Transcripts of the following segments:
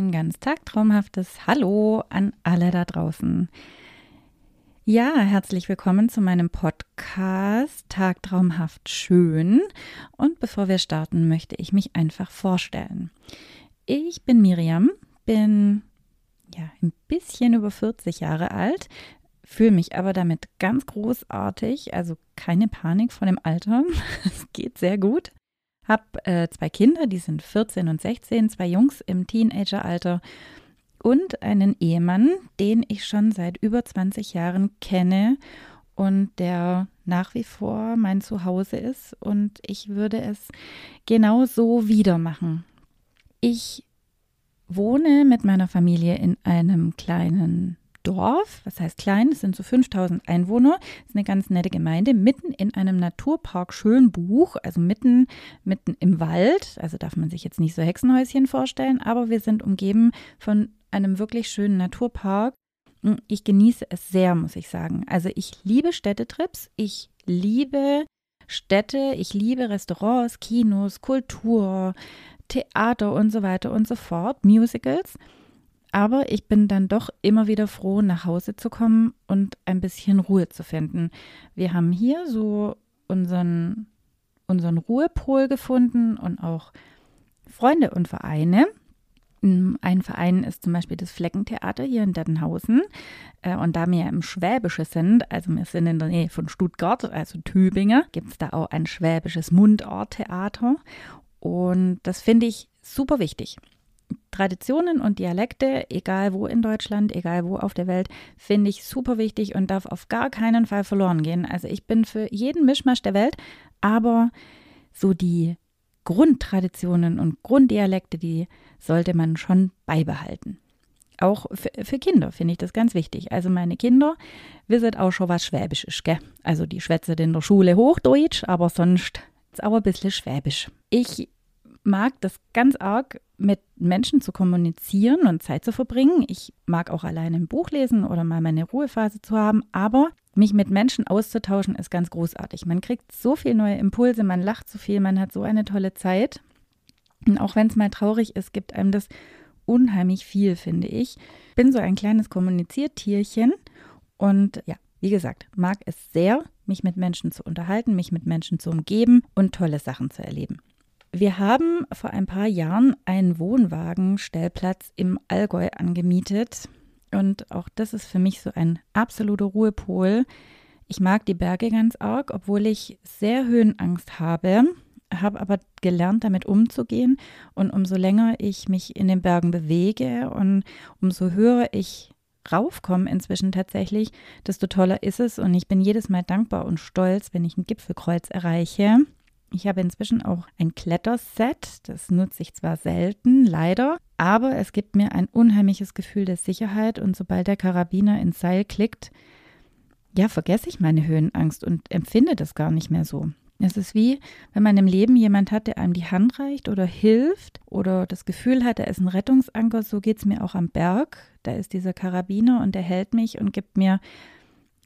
ein ganz tagtraumhaftes Hallo an alle da draußen. Ja, herzlich willkommen zu meinem Podcast Tagtraumhaft schön. Und bevor wir starten, möchte ich mich einfach vorstellen. Ich bin Miriam, bin ja ein bisschen über 40 Jahre alt, fühle mich aber damit ganz großartig, also keine Panik vor dem Alter. Es geht sehr gut. Habe äh, zwei Kinder, die sind 14 und 16, zwei Jungs im Teenageralter und einen Ehemann, den ich schon seit über 20 Jahren kenne und der nach wie vor mein Zuhause ist und ich würde es genau so wieder machen. Ich wohne mit meiner Familie in einem kleinen Dorf, was heißt klein, es sind so 5000 Einwohner, ist eine ganz nette Gemeinde, mitten in einem Naturpark Schönbuch, also mitten, mitten im Wald. Also darf man sich jetzt nicht so Hexenhäuschen vorstellen, aber wir sind umgeben von einem wirklich schönen Naturpark. Ich genieße es sehr, muss ich sagen. Also ich liebe Städtetrips, ich liebe Städte, ich liebe Restaurants, Kinos, Kultur, Theater und so weiter und so fort, Musicals. Aber ich bin dann doch immer wieder froh, nach Hause zu kommen und ein bisschen Ruhe zu finden. Wir haben hier so unseren, unseren Ruhepol gefunden und auch Freunde und Vereine. Mm, ein Verein ist zum Beispiel das Fleckentheater hier in Dettenhausen. Äh, und da wir im Schwäbische sind, also wir sind in der Nähe von Stuttgart, also Tübingen, gibt es da auch ein schwäbisches Mundarttheater. Und das finde ich super wichtig. Traditionen und Dialekte, egal wo in Deutschland, egal wo auf der Welt, finde ich super wichtig und darf auf gar keinen Fall verloren gehen. Also ich bin für jeden Mischmasch der Welt, aber so die Grundtraditionen und Grunddialekte, die sollte man schon beibehalten. Auch für, für Kinder finde ich das ganz wichtig. Also meine Kinder wissen auch schon was Schwäbisches, gell? Also die schwätzen in der Schule Hochdeutsch, aber sonst ist auch ein bisschen Schwäbisch. Ich mag das ganz arg, mit Menschen zu kommunizieren und Zeit zu verbringen. Ich mag auch alleine ein Buch lesen oder mal meine Ruhephase zu haben, aber mich mit Menschen auszutauschen ist ganz großartig. Man kriegt so viele neue Impulse, man lacht so viel, man hat so eine tolle Zeit. Und auch wenn es mal traurig ist, gibt einem das unheimlich viel, finde ich. Bin so ein kleines Kommuniziertierchen und ja, wie gesagt, mag es sehr, mich mit Menschen zu unterhalten, mich mit Menschen zu umgeben und tolle Sachen zu erleben. Wir haben vor ein paar Jahren einen Wohnwagenstellplatz im Allgäu angemietet. Und auch das ist für mich so ein absoluter Ruhepol. Ich mag die Berge ganz arg, obwohl ich sehr Höhenangst habe, habe aber gelernt, damit umzugehen. Und umso länger ich mich in den Bergen bewege und umso höher ich raufkomme inzwischen tatsächlich, desto toller ist es. Und ich bin jedes Mal dankbar und stolz, wenn ich ein Gipfelkreuz erreiche. Ich habe inzwischen auch ein Kletterset. Das nutze ich zwar selten, leider, aber es gibt mir ein unheimliches Gefühl der Sicherheit und sobald der Karabiner ins Seil klickt, ja, vergesse ich meine Höhenangst und empfinde das gar nicht mehr so. Es ist wie, wenn man im Leben jemand hat, der einem die Hand reicht oder hilft oder das Gefühl hat, er ist ein Rettungsanker. So geht es mir auch am Berg. Da ist dieser Karabiner und der hält mich und gibt mir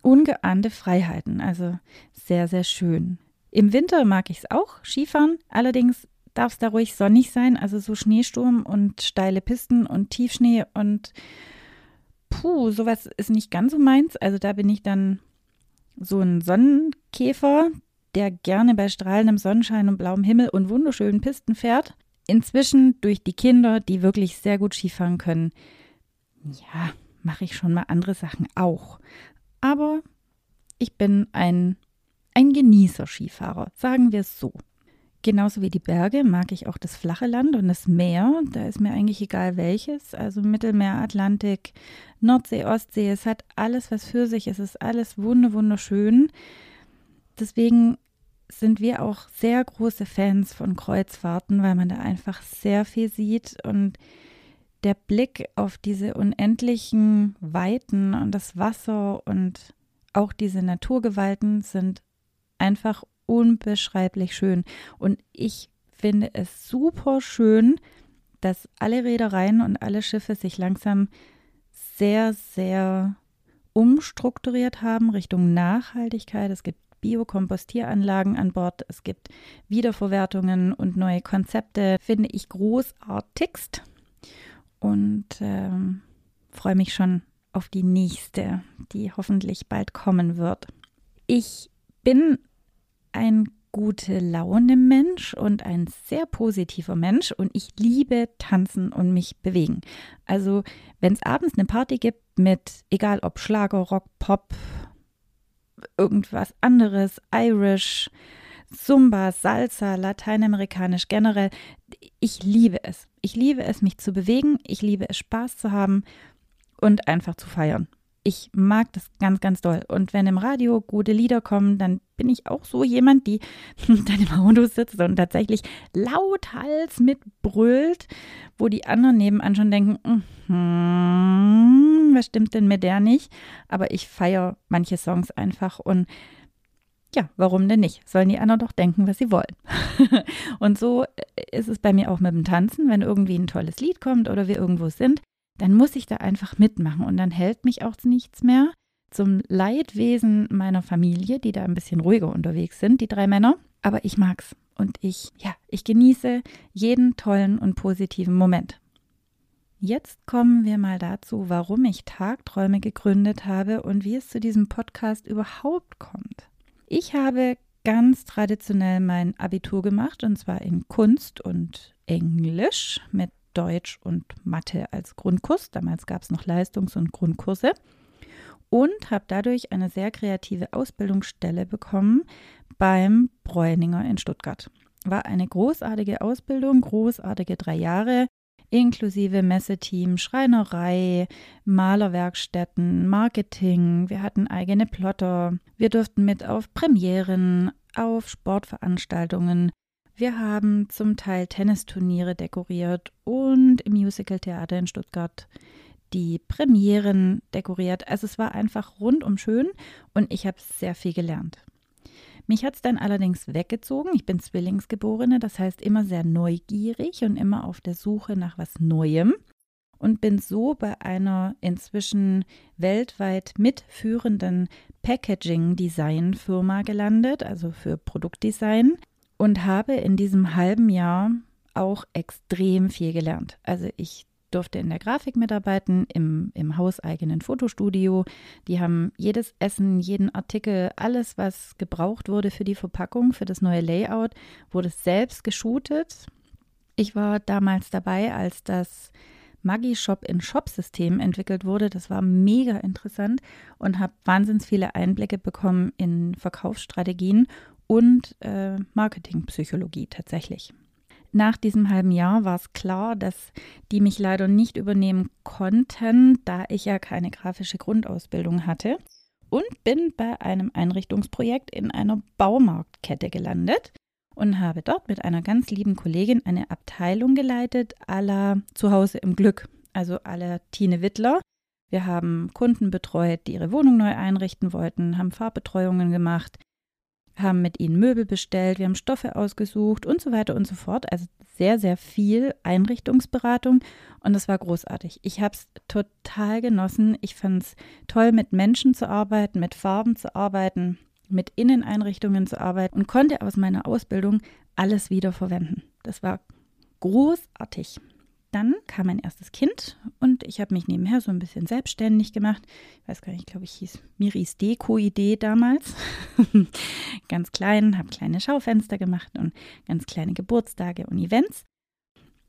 ungeahnte Freiheiten. Also sehr, sehr schön. Im Winter mag ich es auch, Skifahren. Allerdings darf es da ruhig sonnig sein, also so Schneesturm und steile Pisten und Tiefschnee und puh, sowas ist nicht ganz so meins. Also da bin ich dann so ein Sonnenkäfer, der gerne bei strahlendem Sonnenschein und blauem Himmel und wunderschönen Pisten fährt. Inzwischen durch die Kinder, die wirklich sehr gut Skifahren können, ja, mache ich schon mal andere Sachen auch. Aber ich bin ein ein Genießer-Skifahrer, sagen wir es so. Genauso wie die Berge mag ich auch das flache Land und das Meer. Da ist mir eigentlich egal welches. Also Mittelmeer, Atlantik, Nordsee, Ostsee. Es hat alles was für sich. Es ist alles wunderschön. Deswegen sind wir auch sehr große Fans von Kreuzfahrten, weil man da einfach sehr viel sieht und der Blick auf diese unendlichen Weiten und das Wasser und auch diese Naturgewalten sind einfach unbeschreiblich schön. Und ich finde es super schön, dass alle Reedereien und alle Schiffe sich langsam sehr, sehr umstrukturiert haben Richtung Nachhaltigkeit. Es gibt Biokompostieranlagen an Bord, es gibt Wiederverwertungen und neue Konzepte, finde ich großartigst. und ähm, freue mich schon auf die nächste, die hoffentlich bald kommen wird. Ich bin ein gute Laune Mensch und ein sehr positiver Mensch und ich liebe tanzen und mich bewegen. Also wenn es abends eine Party gibt mit, egal ob Schlager, Rock, Pop, irgendwas anderes, Irish, Zumba, Salsa, Lateinamerikanisch generell, ich liebe es. Ich liebe es, mich zu bewegen, ich liebe es, Spaß zu haben und einfach zu feiern ich mag das ganz, ganz doll. Und wenn im Radio gute Lieder kommen, dann bin ich auch so jemand, die dann im Auto sitzt und tatsächlich lauthals mitbrüllt, wo die anderen nebenan schon denken, mm, was stimmt denn mit der nicht? Aber ich feiere manche Songs einfach und ja, warum denn nicht? Sollen die anderen doch denken, was sie wollen. und so ist es bei mir auch mit dem Tanzen, wenn irgendwie ein tolles Lied kommt oder wir irgendwo sind, dann muss ich da einfach mitmachen und dann hält mich auch nichts mehr. Zum Leidwesen meiner Familie, die da ein bisschen ruhiger unterwegs sind, die drei Männer. Aber ich mag's und ich, ja, ich genieße jeden tollen und positiven Moment. Jetzt kommen wir mal dazu, warum ich Tagträume gegründet habe und wie es zu diesem Podcast überhaupt kommt. Ich habe ganz traditionell mein Abitur gemacht und zwar in Kunst und Englisch mit Deutsch und Mathe als Grundkurs. Damals gab es noch Leistungs- und Grundkurse. Und habe dadurch eine sehr kreative Ausbildungsstelle bekommen beim Bräuninger in Stuttgart. War eine großartige Ausbildung, großartige drei Jahre, inklusive Messeteam, Schreinerei, Malerwerkstätten, Marketing. Wir hatten eigene Plotter. Wir durften mit auf Premieren, auf Sportveranstaltungen, wir haben zum Teil Tennisturniere dekoriert und im Musical-Theater in Stuttgart die Premieren dekoriert. Also es war einfach rundum schön und ich habe sehr viel gelernt. Mich hat es dann allerdings weggezogen. Ich bin Zwillingsgeborene, das heißt immer sehr neugierig und immer auf der Suche nach was Neuem und bin so bei einer inzwischen weltweit mitführenden Packaging-Design-Firma gelandet, also für Produktdesign und habe in diesem halben Jahr auch extrem viel gelernt. Also ich durfte in der Grafik mitarbeiten, im, im hauseigenen Fotostudio. Die haben jedes Essen, jeden Artikel, alles, was gebraucht wurde für die Verpackung, für das neue Layout, wurde selbst geshootet. Ich war damals dabei, als das Maggi Shop in Shop System entwickelt wurde. Das war mega interessant und habe wahnsinnig viele Einblicke bekommen in Verkaufsstrategien und äh, Marketingpsychologie tatsächlich. Nach diesem halben Jahr war es klar, dass die mich leider nicht übernehmen konnten, da ich ja keine grafische Grundausbildung hatte und bin bei einem Einrichtungsprojekt in einer Baumarktkette gelandet und habe dort mit einer ganz lieben Kollegin eine Abteilung geleitet, aller Zuhause im Glück, also aller Tine Wittler. Wir haben Kunden betreut, die ihre Wohnung neu einrichten wollten, haben Farbbetreuungen gemacht, haben mit ihnen Möbel bestellt, wir haben Stoffe ausgesucht und so weiter und so fort. Also sehr, sehr viel Einrichtungsberatung und es war großartig. Ich habe es total genossen. Ich fand es toll, mit Menschen zu arbeiten, mit Farben zu arbeiten, mit Inneneinrichtungen zu arbeiten und konnte aus meiner Ausbildung alles wieder verwenden. Das war großartig. Dann kam mein erstes Kind und ich habe mich nebenher so ein bisschen selbstständig gemacht. Ich weiß gar nicht, ich glaube, ich hieß Miris Deko-Idee damals. ganz klein, habe kleine Schaufenster gemacht und ganz kleine Geburtstage und Events.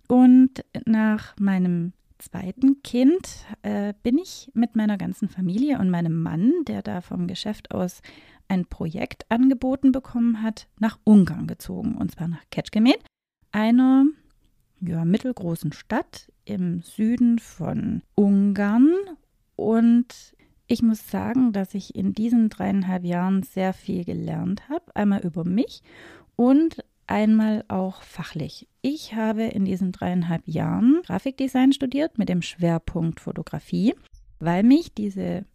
Und nach meinem zweiten Kind äh, bin ich mit meiner ganzen Familie und meinem Mann, der da vom Geschäft aus ein Projekt angeboten bekommen hat, nach Ungarn gezogen. Und zwar nach Ketschgemet, einer ja, mittelgroßen Stadt im Süden von Ungarn. Und ich muss sagen, dass ich in diesen dreieinhalb Jahren sehr viel gelernt habe. Einmal über mich und einmal auch fachlich. Ich habe in diesen dreieinhalb Jahren Grafikdesign studiert mit dem Schwerpunkt Fotografie, weil mich diese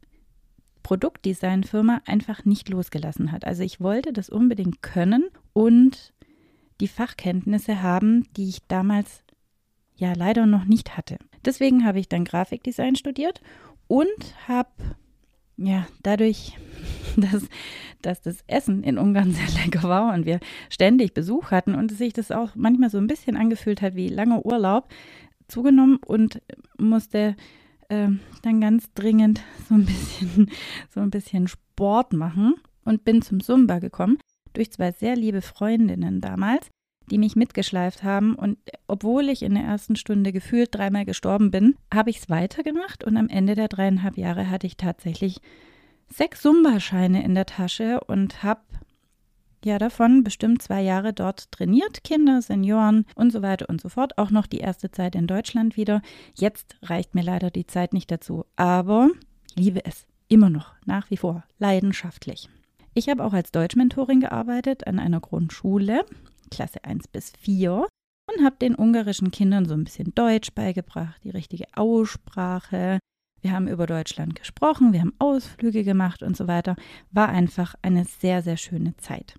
Produktdesignfirma einfach nicht losgelassen hat. Also ich wollte das unbedingt können und die Fachkenntnisse haben, die ich damals ja leider noch nicht hatte. Deswegen habe ich dann Grafikdesign studiert und habe ja dadurch, dass, dass das Essen in Ungarn sehr lecker war und wir ständig Besuch hatten und sich das auch manchmal so ein bisschen angefühlt hat wie langer Urlaub, zugenommen und musste äh, dann ganz dringend so ein bisschen, so ein bisschen Sport machen und bin zum Zumba gekommen durch zwei sehr liebe Freundinnen damals, die mich mitgeschleift haben. Und obwohl ich in der ersten Stunde gefühlt dreimal gestorben bin, habe ich es weitergemacht und am Ende der dreieinhalb Jahre hatte ich tatsächlich sechs Zumba-Scheine in der Tasche und habe ja davon bestimmt zwei Jahre dort trainiert, Kinder, Senioren und so weiter und so fort. Auch noch die erste Zeit in Deutschland wieder. Jetzt reicht mir leider die Zeit nicht dazu, aber liebe es immer noch, nach wie vor, leidenschaftlich. Ich habe auch als Deutschmentorin gearbeitet an einer Grundschule, Klasse 1 bis 4, und habe den ungarischen Kindern so ein bisschen Deutsch beigebracht, die richtige Aussprache. Wir haben über Deutschland gesprochen, wir haben Ausflüge gemacht und so weiter. War einfach eine sehr, sehr schöne Zeit.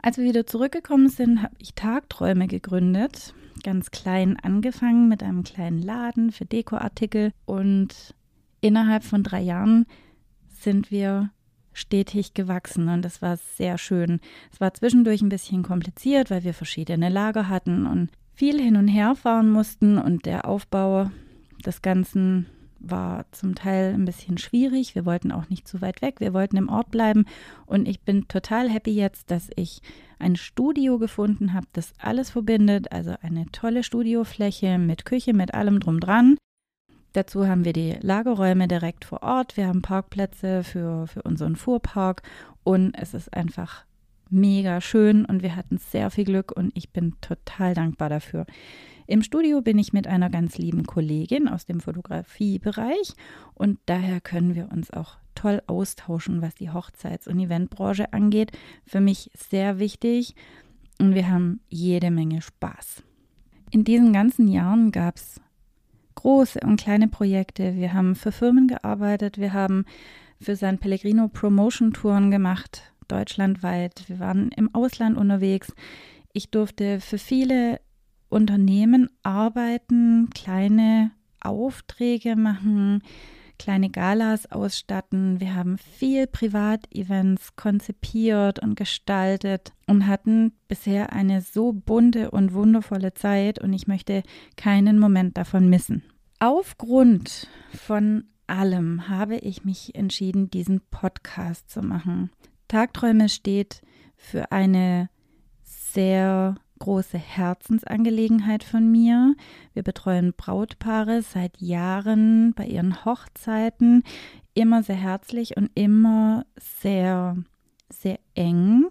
Als wir wieder zurückgekommen sind, habe ich Tagträume gegründet. Ganz klein angefangen mit einem kleinen Laden für Dekoartikel und innerhalb von drei Jahren sind wir stetig gewachsen und das war sehr schön. Es war zwischendurch ein bisschen kompliziert, weil wir verschiedene Lager hatten und viel hin und her fahren mussten und der Aufbau des Ganzen war zum Teil ein bisschen schwierig. Wir wollten auch nicht zu weit weg. Wir wollten im Ort bleiben. Und ich bin total happy jetzt, dass ich ein Studio gefunden habe, das alles verbindet. Also eine tolle Studiofläche mit Küche, mit allem drum dran. Dazu haben wir die Lagerräume direkt vor Ort. Wir haben Parkplätze für, für unseren Fuhrpark. Und es ist einfach mega schön und wir hatten sehr viel Glück und ich bin total dankbar dafür. Im Studio bin ich mit einer ganz lieben Kollegin aus dem Fotografiebereich und daher können wir uns auch toll austauschen, was die Hochzeits- und Eventbranche angeht. Für mich sehr wichtig und wir haben jede Menge Spaß. In diesen ganzen Jahren gab es große und kleine Projekte. Wir haben für Firmen gearbeitet, wir haben für San Pellegrino Promotion Touren gemacht, deutschlandweit. Wir waren im Ausland unterwegs. Ich durfte für viele Unternehmen arbeiten, kleine Aufträge machen, kleine Galas ausstatten. Wir haben viel Privatevents konzipiert und gestaltet und hatten bisher eine so bunte und wundervolle Zeit und ich möchte keinen Moment davon missen. Aufgrund von allem habe ich mich entschieden, diesen Podcast zu machen. Tagträume steht für eine sehr große Herzensangelegenheit von mir. Wir betreuen Brautpaare seit Jahren bei ihren Hochzeiten, immer sehr herzlich und immer sehr, sehr eng.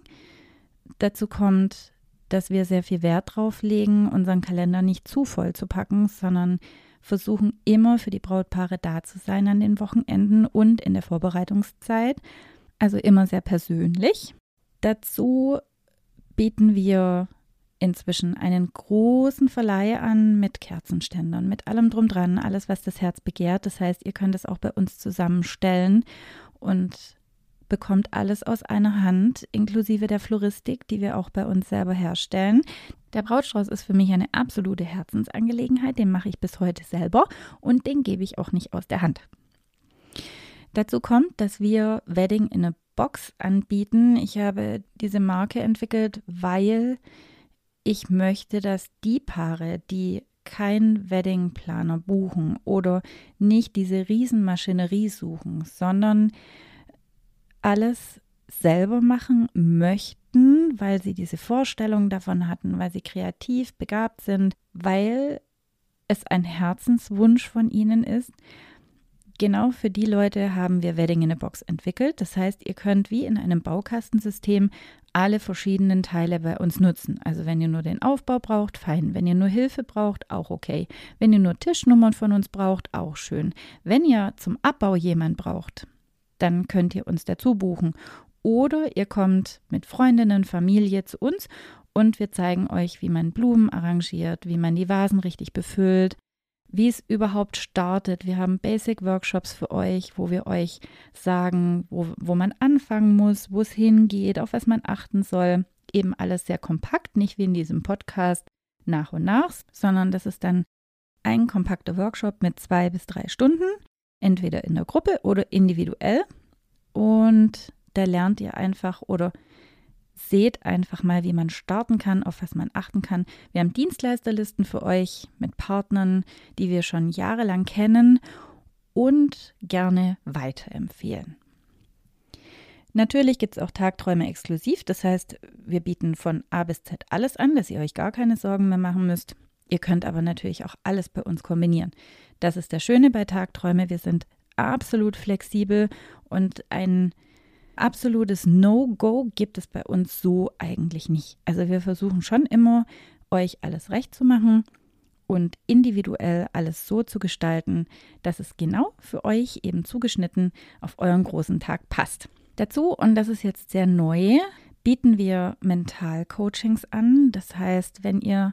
Dazu kommt, dass wir sehr viel Wert drauf legen, unseren Kalender nicht zu voll zu packen, sondern versuchen immer für die Brautpaare da zu sein an den Wochenenden und in der Vorbereitungszeit. Also immer sehr persönlich. Dazu bieten wir inzwischen einen großen Verleih an mit Kerzenständern, mit allem drum dran, alles, was das Herz begehrt. Das heißt, ihr könnt es auch bei uns zusammenstellen und bekommt alles aus einer Hand, inklusive der Floristik, die wir auch bei uns selber herstellen. Der Brautstrauß ist für mich eine absolute Herzensangelegenheit, den mache ich bis heute selber und den gebe ich auch nicht aus der Hand. Dazu kommt, dass wir Wedding in a Box anbieten. Ich habe diese Marke entwickelt, weil ich möchte, dass die Paare, die keinen Weddingplaner buchen oder nicht diese Riesenmaschinerie suchen, sondern alles selber machen möchten, weil sie diese Vorstellung davon hatten, weil sie kreativ begabt sind, weil es ein Herzenswunsch von ihnen ist, Genau für die Leute haben wir Wedding in a Box entwickelt. Das heißt, ihr könnt wie in einem Baukastensystem alle verschiedenen Teile bei uns nutzen. Also wenn ihr nur den Aufbau braucht, fein. Wenn ihr nur Hilfe braucht, auch okay. Wenn ihr nur Tischnummern von uns braucht, auch schön. Wenn ihr zum Abbau jemand braucht, dann könnt ihr uns dazu buchen. Oder ihr kommt mit Freundinnen, Familie zu uns und wir zeigen euch, wie man Blumen arrangiert, wie man die Vasen richtig befüllt, wie es überhaupt startet. Wir haben Basic-Workshops für euch, wo wir euch sagen, wo, wo man anfangen muss, wo es hingeht, auf was man achten soll. Eben alles sehr kompakt, nicht wie in diesem Podcast nach und nach, sondern das ist dann ein kompakter Workshop mit zwei bis drei Stunden, entweder in der Gruppe oder individuell. Und da lernt ihr einfach oder seht einfach mal, wie man starten kann, auf was man achten kann. Wir haben Dienstleisterlisten für euch mit Partnern, die wir schon jahrelang kennen und gerne weiterempfehlen. Natürlich gibt es auch Tagträume exklusiv, das heißt, wir bieten von A bis Z alles an, dass ihr euch gar keine Sorgen mehr machen müsst. Ihr könnt aber natürlich auch alles bei uns kombinieren. Das ist der Schöne bei Tagträume, wir sind absolut flexibel und ein absolutes No-Go gibt es bei uns so eigentlich nicht. Also wir versuchen schon immer, euch alles recht zu machen und individuell alles so zu gestalten, dass es genau für euch eben zugeschnitten auf euren großen Tag passt. Dazu, und das ist jetzt sehr neu, bieten wir Mental-Coachings an. Das heißt, wenn ihr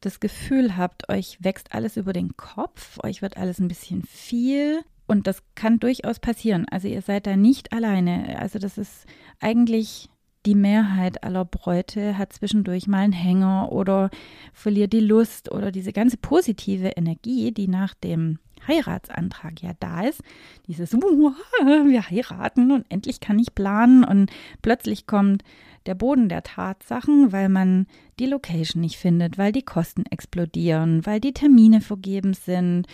das Gefühl habt, euch wächst alles über den Kopf, euch wird alles ein bisschen viel, und das kann durchaus passieren. Also ihr seid da nicht alleine. Also das ist eigentlich die Mehrheit aller Bräute hat zwischendurch mal einen Hänger oder verliert die Lust oder diese ganze positive Energie, die nach dem Heiratsantrag ja da ist. Dieses, wir heiraten und endlich kann ich planen und plötzlich kommt der Boden der Tatsachen, weil man die Location nicht findet, weil die Kosten explodieren, weil die Termine vergeben sind,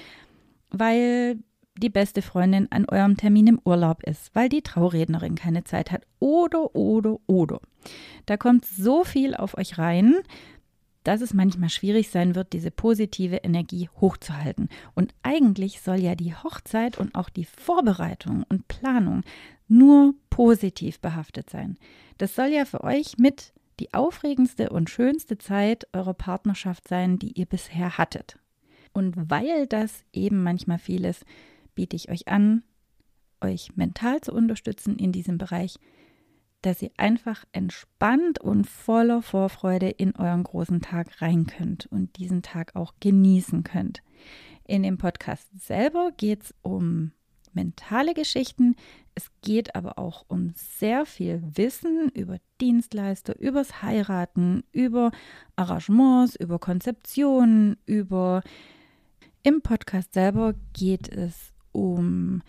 weil die beste Freundin an eurem Termin im Urlaub ist, weil die Traurednerin keine Zeit hat. Oder, oder, oder. Da kommt so viel auf euch rein, dass es manchmal schwierig sein wird, diese positive Energie hochzuhalten. Und eigentlich soll ja die Hochzeit und auch die Vorbereitung und Planung nur positiv behaftet sein. Das soll ja für euch mit die aufregendste und schönste Zeit eurer Partnerschaft sein, die ihr bisher hattet. Und weil das eben manchmal vieles biete ich euch an, euch mental zu unterstützen in diesem Bereich, dass ihr einfach entspannt und voller Vorfreude in euren großen Tag rein könnt und diesen Tag auch genießen könnt. In dem Podcast selber geht es um mentale Geschichten. Es geht aber auch um sehr viel Wissen über Dienstleister, übers Heiraten, über Arrangements, über Konzeptionen, über im Podcast selber geht es um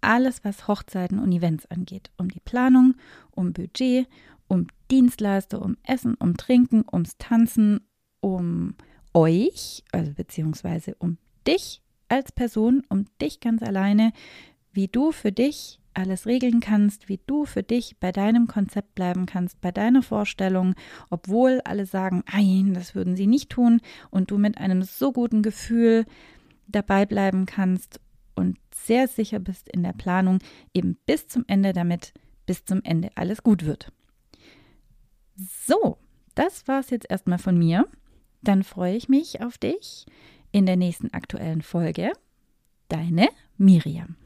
alles, was Hochzeiten und Events angeht. Um die Planung, um Budget, um Dienstleister, um Essen, um Trinken, ums Tanzen, um euch, also beziehungsweise um dich als Person, um dich ganz alleine, wie du für dich alles regeln kannst, wie du für dich bei deinem Konzept bleiben kannst, bei deiner Vorstellung, obwohl alle sagen, nein, das würden sie nicht tun und du mit einem so guten Gefühl dabei bleiben kannst und sehr sicher bist in der Planung, eben bis zum Ende, damit bis zum Ende alles gut wird. So, das war es jetzt erstmal von mir. Dann freue ich mich auf dich in der nächsten aktuellen Folge. Deine Miriam.